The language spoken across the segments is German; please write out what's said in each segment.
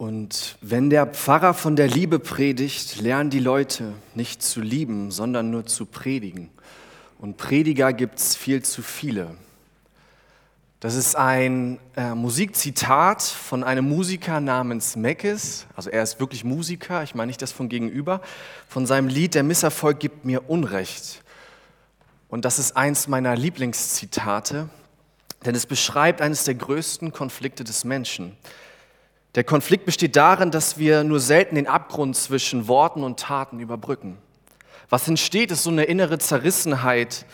Und wenn der Pfarrer von der Liebe predigt, lernen die Leute nicht zu lieben, sondern nur zu predigen. Und Prediger gibt es viel zu viele. Das ist ein äh, Musikzitat von einem Musiker namens Meckes. Also er ist wirklich Musiker, ich meine nicht das von gegenüber, von seinem Lied Der Misserfolg gibt mir Unrecht. Und das ist eins meiner Lieblingszitate, denn es beschreibt eines der größten Konflikte des Menschen. Der Konflikt besteht darin, dass wir nur selten den Abgrund zwischen Worten und Taten überbrücken. Was entsteht, ist so eine innere Zerrissenheit.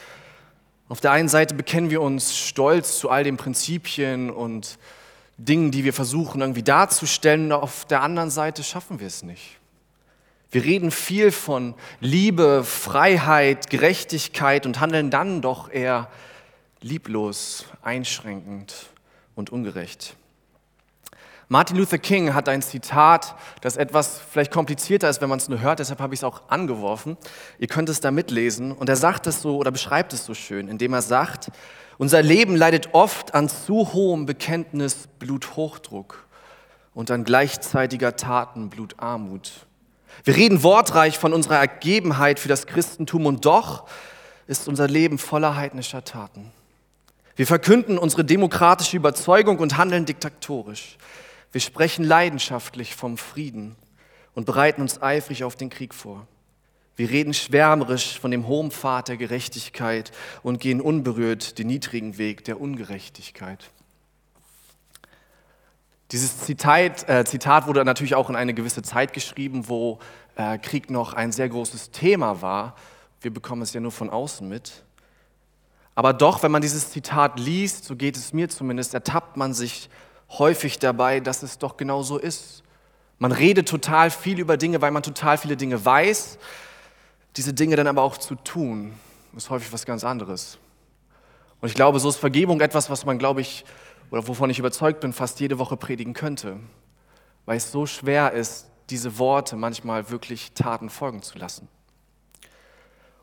Auf der einen Seite bekennen wir uns stolz zu all den Prinzipien und Dingen, die wir versuchen irgendwie darzustellen, und auf der anderen Seite schaffen wir es nicht. Wir reden viel von Liebe, Freiheit, Gerechtigkeit und handeln dann doch eher lieblos, einschränkend und ungerecht. Martin Luther King hat ein Zitat, das etwas vielleicht komplizierter ist, wenn man es nur hört, deshalb habe ich es auch angeworfen. Ihr könnt es da mitlesen. Und er sagt es so oder beschreibt es so schön, indem er sagt, unser Leben leidet oft an zu hohem Bekenntnis Bluthochdruck und an gleichzeitiger Taten Blutarmut. Wir reden wortreich von unserer Ergebenheit für das Christentum und doch ist unser Leben voller heidnischer Taten. Wir verkünden unsere demokratische Überzeugung und handeln diktatorisch. Wir sprechen leidenschaftlich vom Frieden und bereiten uns eifrig auf den Krieg vor. Wir reden schwärmerisch von dem hohen Pfad der Gerechtigkeit und gehen unberührt den niedrigen Weg der Ungerechtigkeit. Dieses Zitat, äh, Zitat, wurde natürlich auch in eine gewisse Zeit geschrieben, wo äh, Krieg noch ein sehr großes Thema war. Wir bekommen es ja nur von außen mit. Aber doch, wenn man dieses Zitat liest, so geht es mir zumindest, ertappt man sich häufig dabei, dass es doch genau so ist. Man redet total viel über Dinge, weil man total viele Dinge weiß. Diese Dinge dann aber auch zu tun, ist häufig was ganz anderes. Und ich glaube, so ist Vergebung etwas, was man, glaube ich, oder wovon ich überzeugt bin, fast jede Woche predigen könnte. Weil es so schwer ist, diese Worte manchmal wirklich Taten folgen zu lassen.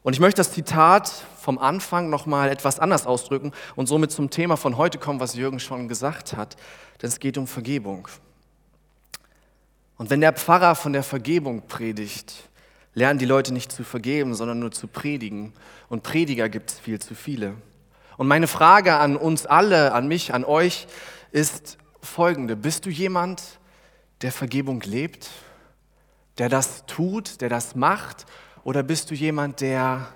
Und ich möchte das Zitat vom Anfang nochmal etwas anders ausdrücken und somit zum Thema von heute kommen, was Jürgen schon gesagt hat, denn es geht um Vergebung. Und wenn der Pfarrer von der Vergebung predigt, lernen die Leute nicht zu vergeben, sondern nur zu predigen. Und Prediger gibt es viel zu viele. Und meine Frage an uns alle, an mich, an euch ist folgende. Bist du jemand, der Vergebung lebt, der das tut, der das macht oder bist du jemand, der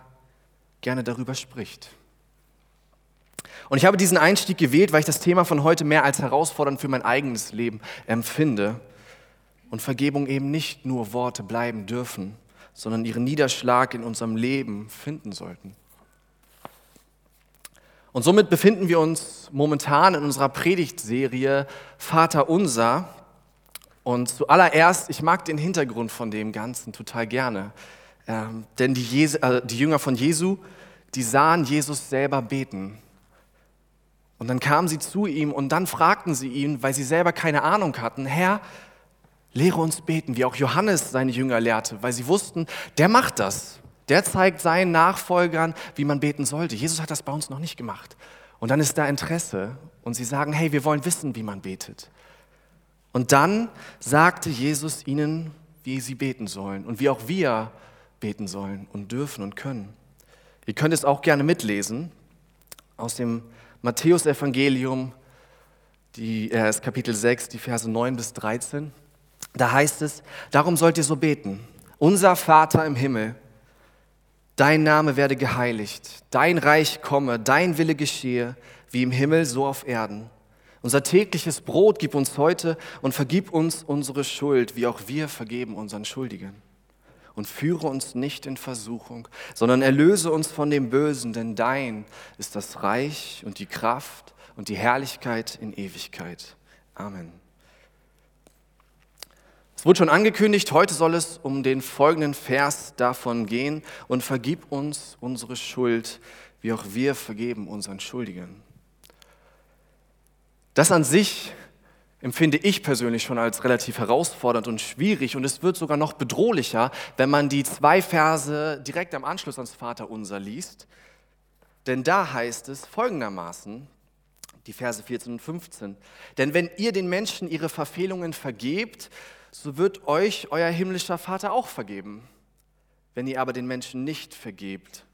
gerne darüber spricht? Und ich habe diesen Einstieg gewählt, weil ich das Thema von heute mehr als herausfordernd für mein eigenes Leben empfinde. Und Vergebung eben nicht nur Worte bleiben dürfen, sondern ihren Niederschlag in unserem Leben finden sollten. Und somit befinden wir uns momentan in unserer Predigtserie Vater Unser. Und zuallererst, ich mag den Hintergrund von dem Ganzen total gerne. Ähm, denn die, Jesu, äh, die Jünger von Jesu, die sahen Jesus selber beten. Und dann kamen sie zu ihm und dann fragten sie ihn, weil sie selber keine Ahnung hatten, Herr, lehre uns beten, wie auch Johannes seine Jünger lehrte, weil sie wussten, der macht das. Der zeigt seinen Nachfolgern, wie man beten sollte. Jesus hat das bei uns noch nicht gemacht. Und dann ist da Interesse und sie sagen, hey, wir wollen wissen, wie man betet. Und dann sagte Jesus ihnen, wie sie beten sollen und wie auch wir beten sollen und dürfen und können. Ihr könnt es auch gerne mitlesen aus dem Matthäusevangelium, die, äh, Kapitel 6, die Verse 9 bis 13. Da heißt es, darum sollt ihr so beten. Unser Vater im Himmel, dein Name werde geheiligt, dein Reich komme, dein Wille geschehe, wie im Himmel, so auf Erden. Unser tägliches Brot gib uns heute und vergib uns unsere Schuld, wie auch wir vergeben unseren Schuldigen und führe uns nicht in Versuchung, sondern erlöse uns von dem Bösen, denn dein ist das Reich und die Kraft und die Herrlichkeit in Ewigkeit. Amen. Es wurde schon angekündigt, heute soll es um den folgenden Vers davon gehen und vergib uns unsere Schuld, wie auch wir vergeben unseren Schuldigen. Das an sich empfinde ich persönlich schon als relativ herausfordernd und schwierig und es wird sogar noch bedrohlicher, wenn man die zwei Verse direkt am Anschluss ans Vaterunser liest. Denn da heißt es folgendermaßen, Die Verse 14 und 15. Denn wenn ihr den Menschen ihre Verfehlungen vergebt, so wird euch euer himmlischer Vater auch vergeben. Wenn ihr aber den Menschen nicht vergebt,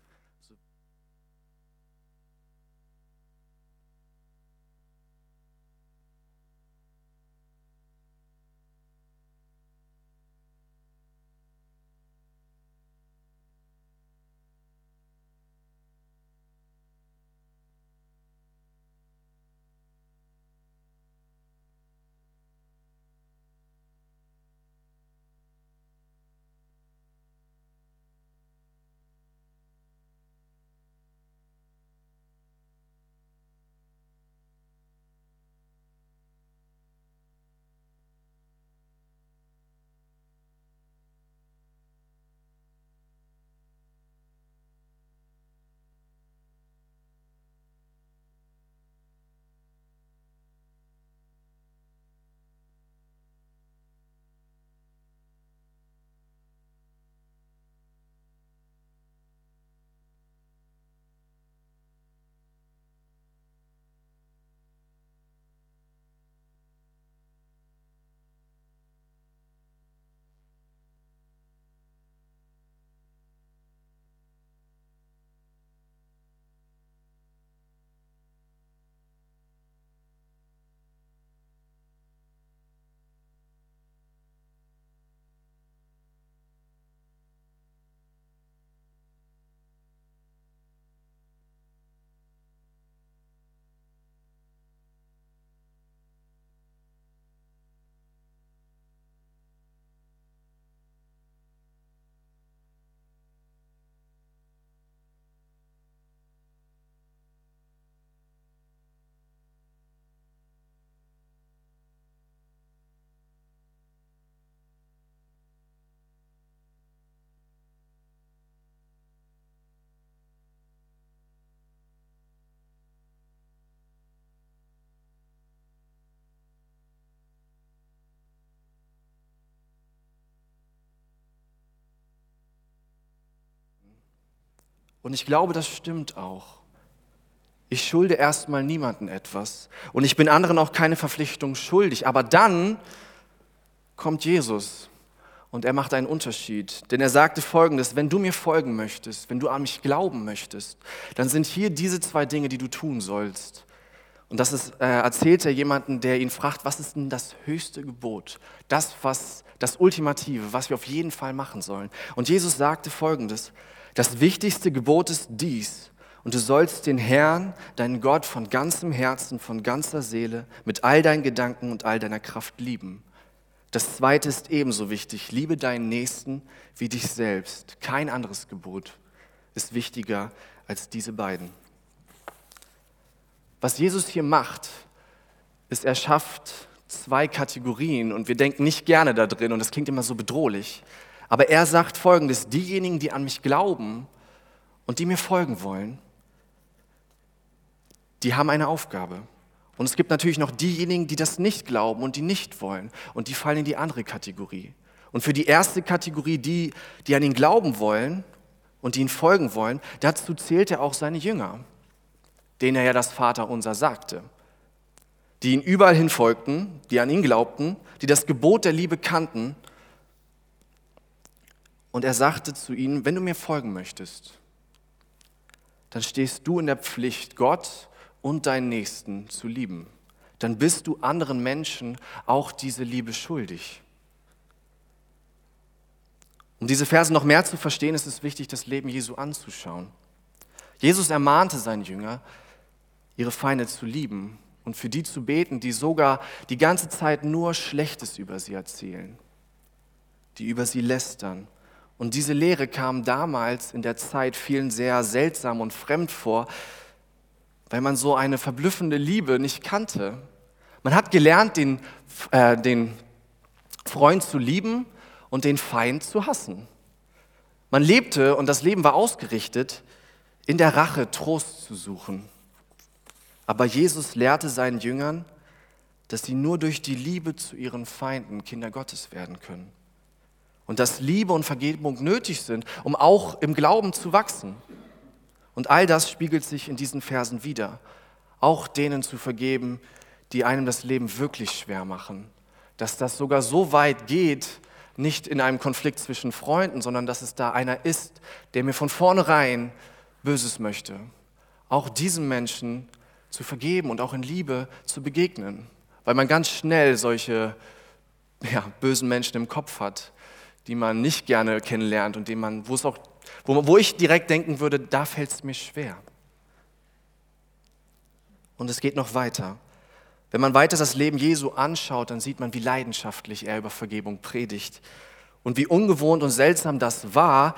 Und ich glaube, das stimmt auch. Ich schulde erstmal niemanden etwas und ich bin anderen auch keine Verpflichtung schuldig. Aber dann kommt Jesus und er macht einen Unterschied. Denn er sagte folgendes, wenn du mir folgen möchtest, wenn du an mich glauben möchtest, dann sind hier diese zwei Dinge, die du tun sollst. Und das ist, äh, erzählt er jemanden, der ihn fragt, was ist denn das höchste Gebot? Das, was, das Ultimative, was wir auf jeden Fall machen sollen. Und Jesus sagte folgendes, das wichtigste Gebot ist dies. Und du sollst den Herrn, deinen Gott, von ganzem Herzen, von ganzer Seele, mit all deinen Gedanken und all deiner Kraft lieben. Das zweite ist ebenso wichtig. Liebe deinen Nächsten wie dich selbst. Kein anderes Gebot ist wichtiger als diese beiden. Was Jesus hier macht, ist, er schafft zwei Kategorien und wir denken nicht gerne da drin und das klingt immer so bedrohlich. Aber er sagt folgendes, diejenigen, die an mich glauben und die mir folgen wollen, die haben eine Aufgabe. Und es gibt natürlich noch diejenigen, die das nicht glauben und die nicht wollen. Und die fallen in die andere Kategorie. Und für die erste Kategorie, die, die an ihn glauben wollen und die ihn folgen wollen, dazu zählt er auch seine Jünger, denen er ja das Vaterunser sagte. Die ihn überall hin folgten, die an ihn glaubten, die das Gebot der Liebe kannten und er sagte zu ihnen, wenn du mir folgen möchtest, dann stehst du in der Pflicht, Gott und deinen Nächsten zu lieben. Dann bist du anderen Menschen auch diese Liebe schuldig. Um diese Verse noch mehr zu verstehen, ist es wichtig, das Leben Jesu anzuschauen. Jesus ermahnte seine Jünger, ihre Feinde zu lieben und für die zu beten, die sogar die ganze Zeit nur Schlechtes über sie erzählen, die über sie lästern und diese Lehre kam damals in der Zeit vielen sehr seltsam und fremd vor, weil man so eine verblüffende Liebe nicht kannte. Man hat gelernt, den, äh, den Freund zu lieben und den Feind zu hassen. Man lebte, und das Leben war ausgerichtet, in der Rache Trost zu suchen. Aber Jesus lehrte seinen Jüngern, dass sie nur durch die Liebe zu ihren Feinden Kinder Gottes werden können und dass Liebe und Vergebung nötig sind, um auch im Glauben zu wachsen. Und all das spiegelt sich in diesen Versen wieder. auch denen zu vergeben, die einem das Leben wirklich schwer machen. Dass das sogar so weit geht, nicht in einem Konflikt zwischen Freunden, sondern dass es da einer ist, der mir von vornherein Böses möchte. Auch diesem Menschen zu vergeben und auch in Liebe zu begegnen. Weil man ganz schnell solche ja, bösen Menschen im Kopf hat, die man nicht gerne kennenlernt und dem man, wo, es auch, wo, wo ich direkt denken würde, da fällt es mir schwer. Und es geht noch weiter. Wenn man weiter das Leben Jesu anschaut, dann sieht man, wie leidenschaftlich er über Vergebung predigt. Und wie ungewohnt und seltsam das war,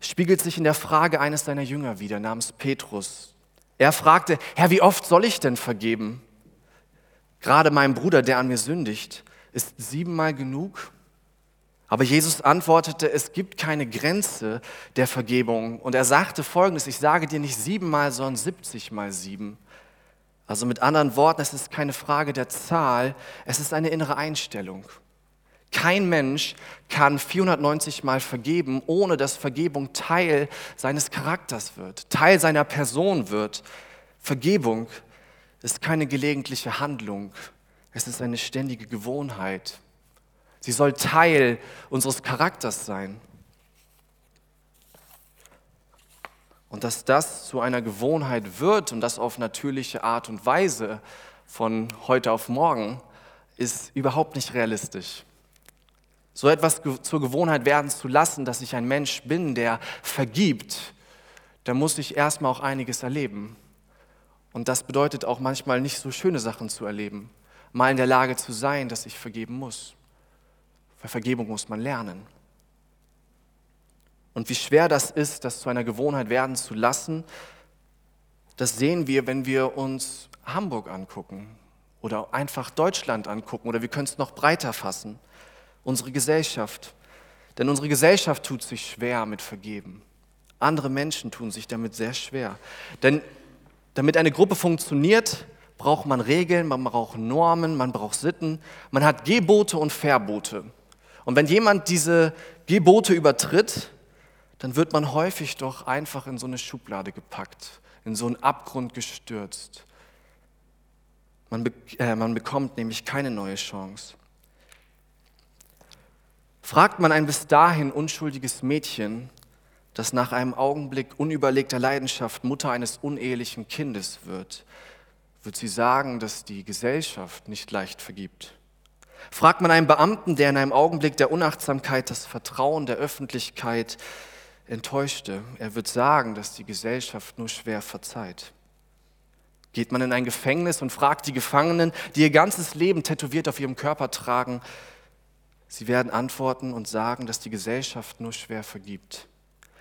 spiegelt sich in der Frage eines seiner Jünger wieder, namens Petrus. Er fragte, Herr, wie oft soll ich denn vergeben? Gerade meinem Bruder, der an mir sündigt, ist siebenmal genug? Aber Jesus antwortete, es gibt keine Grenze der Vergebung. Und er sagte folgendes, ich sage dir nicht siebenmal, sondern siebzigmal sieben. Also mit anderen Worten, es ist keine Frage der Zahl, es ist eine innere Einstellung. Kein Mensch kann 490 Mal vergeben, ohne dass Vergebung Teil seines Charakters wird, Teil seiner Person wird. Vergebung ist keine gelegentliche Handlung, es ist eine ständige Gewohnheit. Sie soll Teil unseres Charakters sein. Und dass das zu einer Gewohnheit wird und das auf natürliche Art und Weise von heute auf morgen, ist überhaupt nicht realistisch. So etwas zur Gewohnheit werden zu lassen, dass ich ein Mensch bin, der vergibt, da muss ich erstmal auch einiges erleben. Und das bedeutet auch manchmal nicht so schöne Sachen zu erleben, mal in der Lage zu sein, dass ich vergeben muss. Weil Vergebung muss man lernen. Und wie schwer das ist, das zu einer Gewohnheit werden zu lassen, das sehen wir, wenn wir uns Hamburg angucken oder einfach Deutschland angucken oder wir können es noch breiter fassen, unsere Gesellschaft. Denn unsere Gesellschaft tut sich schwer mit Vergeben. Andere Menschen tun sich damit sehr schwer. Denn damit eine Gruppe funktioniert, braucht man Regeln, man braucht Normen, man braucht Sitten, man hat Gebote und Verbote. Und wenn jemand diese Gebote übertritt, dann wird man häufig doch einfach in so eine Schublade gepackt, in so einen Abgrund gestürzt. Man, be äh, man bekommt nämlich keine neue Chance. Fragt man ein bis dahin unschuldiges Mädchen, das nach einem Augenblick unüberlegter Leidenschaft Mutter eines unehelichen Kindes wird, wird sie sagen, dass die Gesellschaft nicht leicht vergibt. Fragt man einen Beamten, der in einem Augenblick der Unachtsamkeit das Vertrauen der Öffentlichkeit enttäuschte, er wird sagen, dass die Gesellschaft nur schwer verzeiht. Geht man in ein Gefängnis und fragt die Gefangenen, die ihr ganzes Leben tätowiert auf ihrem Körper tragen, sie werden antworten und sagen, dass die Gesellschaft nur schwer vergibt.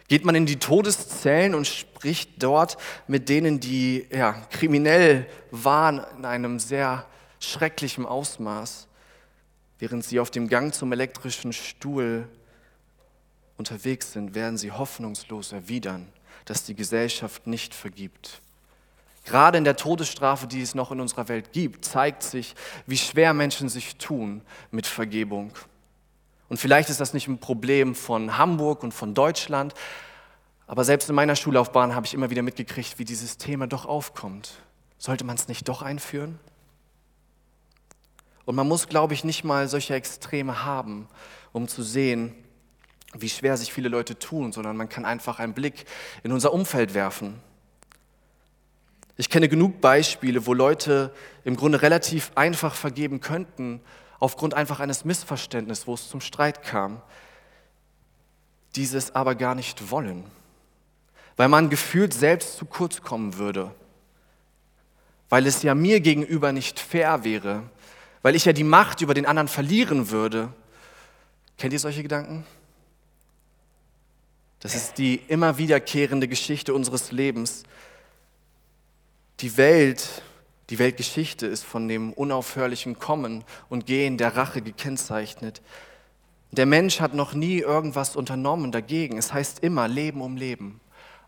Geht man in die Todeszellen und spricht dort mit denen, die ja, kriminell waren in einem sehr schrecklichen Ausmaß, während sie auf dem Gang zum elektrischen Stuhl unterwegs sind, werden sie hoffnungslos erwidern, dass die Gesellschaft nicht vergibt. Gerade in der Todesstrafe, die es noch in unserer Welt gibt, zeigt sich, wie schwer Menschen sich tun mit Vergebung. Und vielleicht ist das nicht ein Problem von Hamburg und von Deutschland, aber selbst in meiner Schullaufbahn habe ich immer wieder mitgekriegt, wie dieses Thema doch aufkommt. Sollte man es nicht doch einführen? Und man muss, glaube ich, nicht mal solche Extreme haben, um zu sehen, wie schwer sich viele Leute tun, sondern man kann einfach einen Blick in unser Umfeld werfen. Ich kenne genug Beispiele, wo Leute im Grunde relativ einfach vergeben könnten, aufgrund einfach eines Missverständnisses, wo es zum Streit kam, dieses aber gar nicht wollen, weil man gefühlt selbst zu kurz kommen würde, weil es ja mir gegenüber nicht fair wäre, weil ich ja die Macht über den anderen verlieren würde. Kennt ihr solche Gedanken? Das ist die immer wiederkehrende Geschichte unseres Lebens. Die Welt, die Weltgeschichte ist von dem unaufhörlichen Kommen und Gehen der Rache gekennzeichnet. Der Mensch hat noch nie irgendwas unternommen dagegen. Es heißt immer Leben um Leben,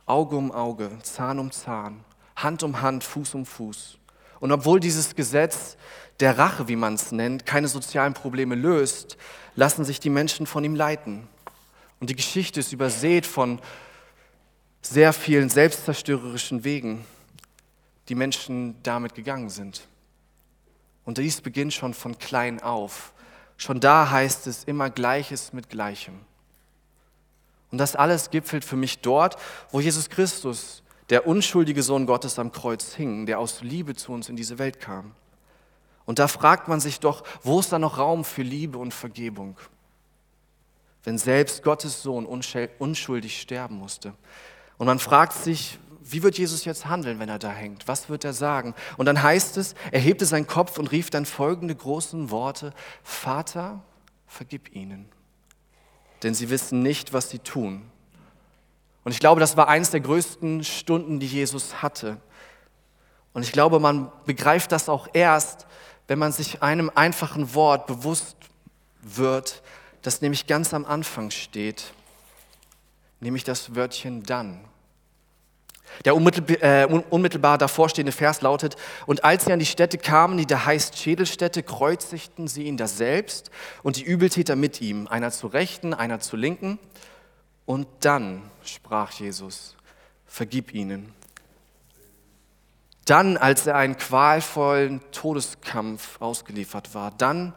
Auge um Auge, Zahn um Zahn, Hand um Hand, Fuß um Fuß. Und obwohl dieses Gesetz der Rache, wie man es nennt, keine sozialen Probleme löst, lassen sich die Menschen von ihm leiten. Und die Geschichte ist übersät von sehr vielen selbstzerstörerischen Wegen. die Menschen damit gegangen sind. Und dies beginnt schon von klein auf. Schon da heißt es immer Gleiches mit Gleichem. Und das alles gipfelt für mich dort, wo Jesus Christus, der unschuldige Sohn Gottes am Kreuz hing, der aus Liebe zu uns in diese Welt kam. Und da fragt man sich doch, wo ist da noch Raum für Liebe und Vergebung? Wenn selbst Gottes Sohn unschuldig sterben musste. Und man fragt sich, wie wird Jesus jetzt handeln, wenn er da hängt? Was wird er sagen? Und dann heißt es, er hebte seinen Kopf und rief dann folgende großen Worte, Vater, vergib ihnen, denn sie wissen nicht, was sie tun. Und ich glaube, das war eines der größten Stunden, die Jesus hatte. Und ich glaube, man begreift das auch erst, wenn man sich einem einfachen Wort bewusst wird, das nämlich ganz am Anfang steht, nämlich das Wörtchen dann. Der äh, unmittelbar davorstehende Vers lautet, und als sie an die Stätte kamen, die da heißt Schädelstätte, kreuzigten sie ihn daselbst und die Übeltäter mit ihm, einer zur Rechten, einer zur Linken. Und dann sprach Jesus, vergib ihnen. Dann, als er einen qualvollen Todeskampf ausgeliefert war, dann,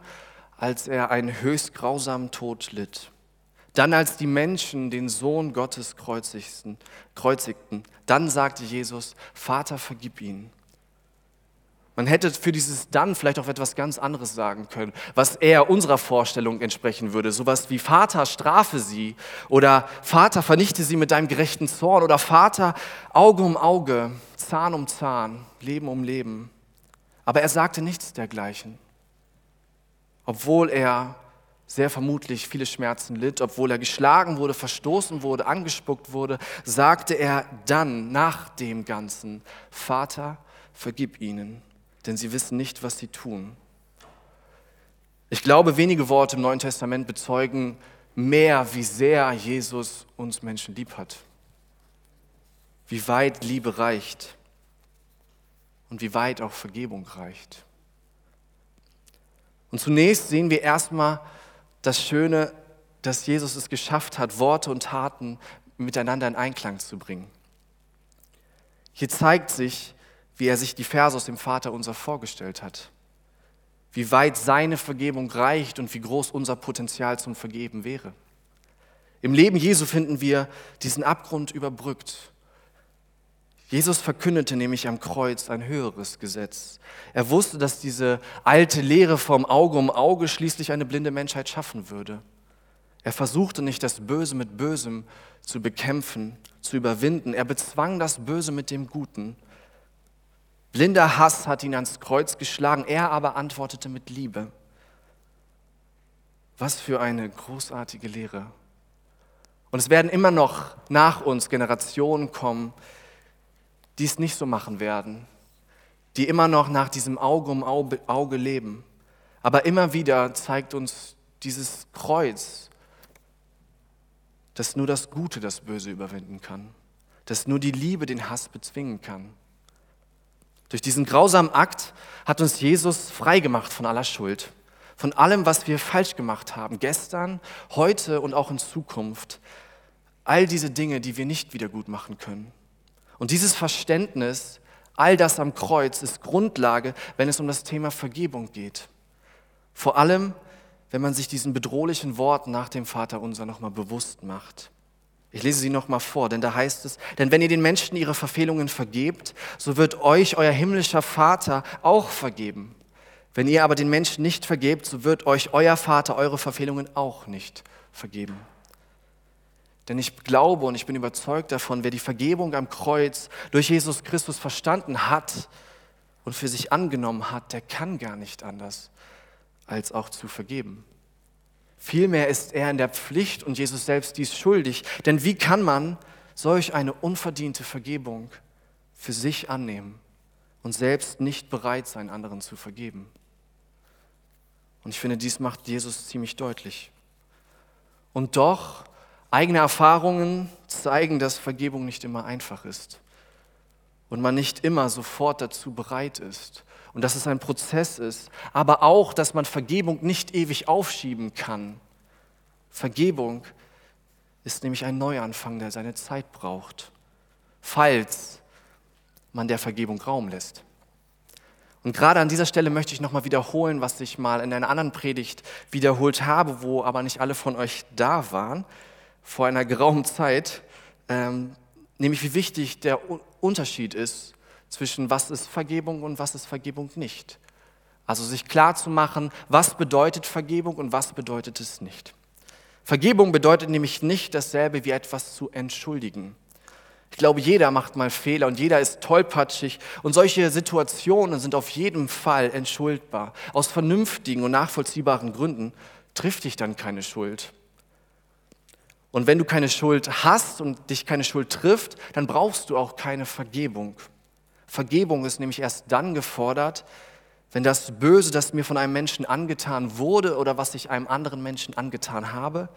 als er einen höchst grausamen Tod litt, dann, als die Menschen den Sohn Gottes kreuzigten, dann sagte Jesus, Vater, vergib ihnen. Man hätte für dieses dann vielleicht auch etwas ganz anderes sagen können, was eher unserer Vorstellung entsprechen würde. Sowas wie Vater, strafe sie oder Vater, vernichte sie mit deinem gerechten Zorn oder Vater, Auge um Auge, Zahn um Zahn, Leben um Leben. Aber er sagte nichts dergleichen, obwohl er sehr vermutlich viele Schmerzen litt, obwohl er geschlagen wurde, verstoßen wurde, angespuckt wurde, sagte er dann nach dem Ganzen, Vater, vergib ihnen, denn sie wissen nicht, was sie tun. Ich glaube, wenige Worte im Neuen Testament bezeugen mehr, wie sehr Jesus uns Menschen lieb hat, wie weit Liebe reicht und wie weit auch Vergebung reicht. Und zunächst sehen wir erstmal, das Schöne, dass Jesus es geschafft hat, Worte und Taten miteinander in Einklang zu bringen. Hier zeigt sich, wie er sich die Verse aus dem Vater unser vorgestellt hat, wie weit seine Vergebung reicht und wie groß unser Potenzial zum Vergeben wäre. Im Leben Jesu finden wir diesen Abgrund überbrückt Jesus verkündete nämlich am Kreuz ein höheres Gesetz. Er wusste, dass diese alte Lehre vom Auge um Auge schließlich eine blinde Menschheit schaffen würde. Er versuchte nicht, das Böse mit Bösem zu bekämpfen, zu überwinden. Er bezwang das Böse mit dem Guten. Blinder Hass hat ihn ans Kreuz geschlagen, er aber antwortete mit Liebe. Was für eine großartige Lehre. Und es werden immer noch nach uns Generationen kommen, die es nicht so machen werden, die immer noch nach diesem Auge um Auge leben. Aber immer wieder zeigt uns dieses Kreuz, dass nur das Gute das Böse überwinden kann, dass nur die Liebe den Hass bezwingen kann. Durch diesen grausamen Akt hat uns Jesus freigemacht von aller Schuld, von allem, was wir falsch gemacht haben, gestern, heute und auch in Zukunft. All diese Dinge, die wir nicht wieder gut machen können. Und dieses Verständnis, all das am Kreuz, ist Grundlage, wenn es um das Thema Vergebung geht. Vor allem, wenn man sich diesen bedrohlichen Worten nach dem Vater unser nochmal bewusst macht. Ich lese sie nochmal vor, denn da heißt es, denn wenn ihr den Menschen ihre Verfehlungen vergebt, so wird euch euer himmlischer Vater auch vergeben. Wenn ihr aber den Menschen nicht vergebt, so wird euch euer Vater eure Verfehlungen auch nicht vergeben. Denn ich glaube und ich bin überzeugt davon, wer die Vergebung am Kreuz durch Jesus Christus verstanden hat und für sich angenommen hat, der kann gar nicht anders, als auch zu vergeben. Vielmehr ist er in der Pflicht und Jesus selbst dies schuldig. Denn wie kann man solch eine unverdiente Vergebung für sich annehmen und selbst nicht bereit sein, anderen zu vergeben? Und ich finde, dies macht Jesus ziemlich deutlich. Und doch Eigene Erfahrungen zeigen, dass Vergebung nicht immer einfach ist und man nicht immer sofort dazu bereit ist und dass es ein Prozess ist, aber auch, dass man Vergebung nicht ewig aufschieben kann. Vergebung ist nämlich ein Neuanfang, der seine Zeit braucht. Falls man der Vergebung Raum lässt. Und gerade an dieser Stelle möchte ich nochmal wiederholen, was ich mal in einer anderen Predigt wiederholt habe, wo aber nicht alle von euch da waren, vor einer geraumen Zeit, ähm, nämlich wie wichtig der Unterschied ist zwischen was ist Vergebung und was ist Vergebung nicht. Also sich klar zu machen, was bedeutet Vergebung und was bedeutet es nicht. Vergebung bedeutet nämlich nicht dasselbe wie etwas zu entschuldigen. Ich glaube, jeder macht mal Fehler und jeder ist tollpatschig und solche Situationen sind auf jeden Fall entschuldbar. Aus vernünftigen und nachvollziehbaren Gründen trifft dich dann keine Schuld. Und wenn du keine Schuld hast und dich keine Schuld trifft, dann brauchst du auch keine Vergebung. Vergebung ist nämlich erst dann gefordert, wenn das Böse, das mir von einem Menschen angetan wurde oder was ich einem anderen Menschen angetan habe,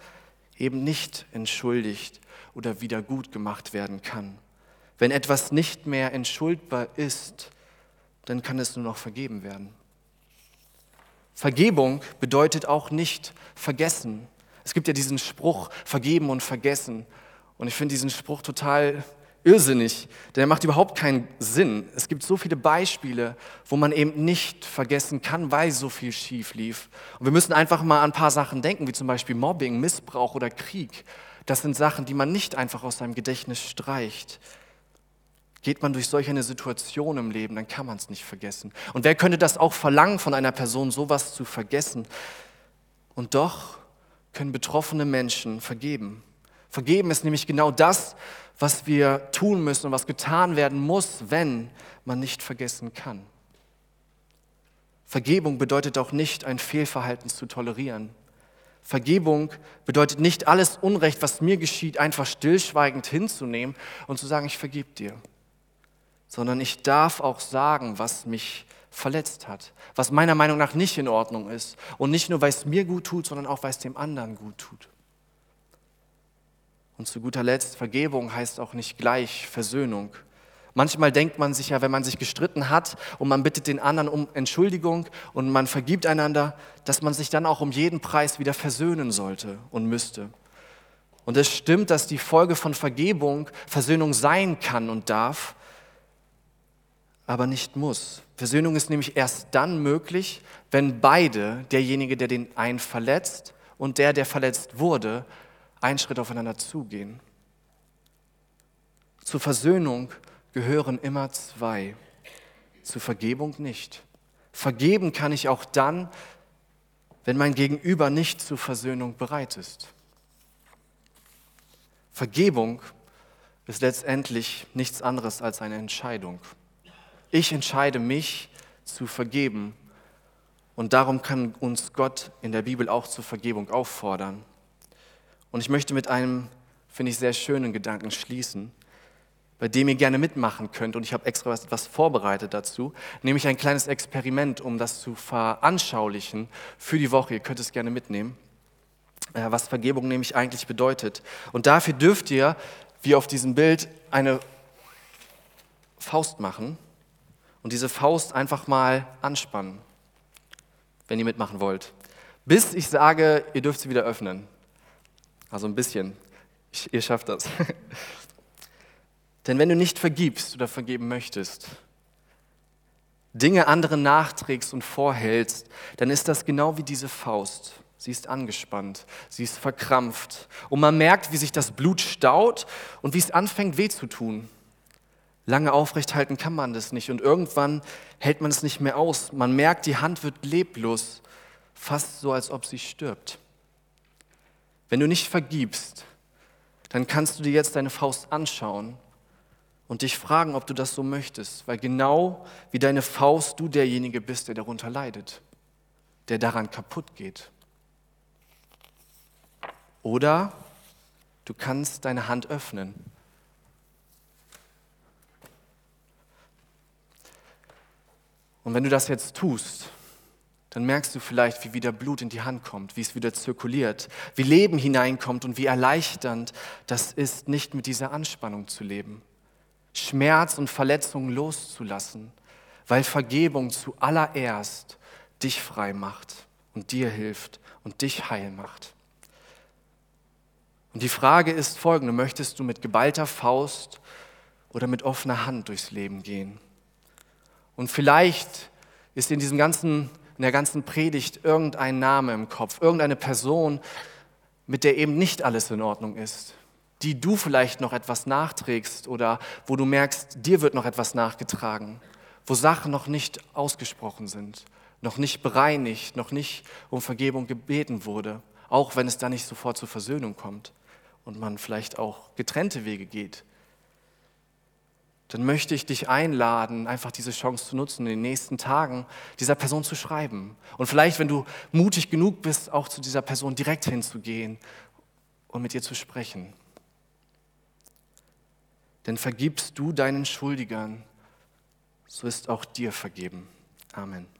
eben nicht entschuldigt oder wieder gut gemacht werden kann. Wenn etwas nicht mehr entschuldbar ist, dann kann es nur noch vergeben werden. Vergebung bedeutet auch nicht vergessen. Es gibt ja diesen Spruch, vergeben und vergessen. Und ich finde diesen Spruch total irrsinnig, denn er macht überhaupt keinen Sinn. Es gibt so viele Beispiele, wo man eben nicht vergessen kann, weil so viel schief lief. Und wir müssen einfach mal an ein paar Sachen denken, wie zum Beispiel Mobbing, Missbrauch oder Krieg. Das sind Sachen, die man nicht einfach aus seinem Gedächtnis streicht. Geht man durch solch eine Situation im Leben, dann kann man es nicht vergessen. Und wer könnte das auch verlangen von einer Person, sowas zu vergessen? Und doch können betroffene Menschen vergeben. Vergeben ist nämlich genau das, was wir tun müssen und was getan werden muss, wenn man nicht vergessen kann. Vergebung bedeutet auch nicht, ein Fehlverhalten zu tolerieren. Vergebung bedeutet nicht, alles Unrecht, was mir geschieht, einfach stillschweigend hinzunehmen und zu sagen, ich vergebe dir. Sondern ich darf auch sagen, was mich verletzt hat, was meiner Meinung nach nicht in Ordnung ist. Und nicht nur, weil es mir gut tut, sondern auch, weil es dem anderen gut tut. Und zu guter Letzt, Vergebung heißt auch nicht gleich Versöhnung. Manchmal denkt man sich ja, wenn man sich gestritten hat und man bittet den anderen um Entschuldigung und man vergibt einander, dass man sich dann auch um jeden Preis wieder versöhnen sollte und müsste. Und es stimmt, dass die Folge von Vergebung Versöhnung sein kann und darf, aber nicht muss. Versöhnung ist nämlich erst dann möglich, wenn beide, derjenige, der den einen verletzt und der, der verletzt wurde, einen Schritt aufeinander zugehen. Zur Versöhnung gehören immer zwei, zur Vergebung nicht. Vergeben kann ich auch dann, wenn mein Gegenüber nicht zur Versöhnung bereit ist. Vergebung ist letztendlich nichts anderes als eine Entscheidung. Ich entscheide mich zu vergeben und darum kann uns Gott in der Bibel auch zur Vergebung auffordern. Und ich möchte mit einem, finde ich, sehr schönen Gedanken schließen bei dem ihr gerne mitmachen könnt. Und ich habe extra etwas vorbereitet dazu, nämlich ein kleines Experiment, um das zu veranschaulichen für die Woche. Ihr könnt es gerne mitnehmen, äh, was Vergebung nämlich eigentlich bedeutet. Und dafür dürft ihr, wie auf diesem Bild, eine Faust machen und diese Faust einfach mal anspannen, wenn ihr mitmachen wollt. Bis ich sage, ihr dürft sie wieder öffnen. Also ein bisschen. Ich, ihr schafft das. Denn wenn du nicht vergibst oder vergeben möchtest, Dinge anderen nachträgst und vorhältst, dann ist das genau wie diese Faust. Sie ist angespannt, sie ist verkrampft und man merkt, wie sich das Blut staut und wie es anfängt weh zu tun. Lange aufrecht halten kann man das nicht und irgendwann hält man es nicht mehr aus. Man merkt, die Hand wird leblos, fast so, als ob sie stirbt. Wenn du nicht vergibst, dann kannst du dir jetzt deine Faust anschauen und dich fragen, ob du das so möchtest, weil genau wie deine Faust du derjenige bist, der darunter leidet, der daran kaputt geht. Oder du kannst deine Hand öffnen. Und wenn du das jetzt tust, dann merkst du vielleicht, wie wieder Blut in die Hand kommt, wie es wieder zirkuliert, wie Leben hineinkommt und wie erleichternd das ist, nicht mit dieser Anspannung zu leben. Schmerz und Verletzungen loszulassen, weil Vergebung zuallererst dich frei macht und dir hilft und dich heil macht. Und die Frage ist folgende, möchtest du mit geballter Faust oder mit offener Hand durchs Leben gehen. Und vielleicht ist in, diesem ganzen, in der ganzen Predigt irgendein Name im Kopf, irgendeine Person, mit der eben nicht alles in Ordnung ist, die du vielleicht noch etwas nachträgst oder wo du merkst, dir wird noch etwas nachgetragen, wo Sachen noch nicht ausgesprochen sind, noch nicht bereinigt, noch nicht um Vergebung gebeten wurde, auch wenn es da nicht sofort zur Versöhnung kommt und man vielleicht auch getrennte Wege geht dann möchte ich dich einladen, einfach diese Chance zu nutzen, in den nächsten Tagen dieser Person zu schreiben. Und vielleicht, wenn du mutig genug bist, auch zu dieser Person direkt hinzugehen und mit ihr zu sprechen. Denn vergibst du deinen Schuldigern, so ist auch dir vergeben. Amen.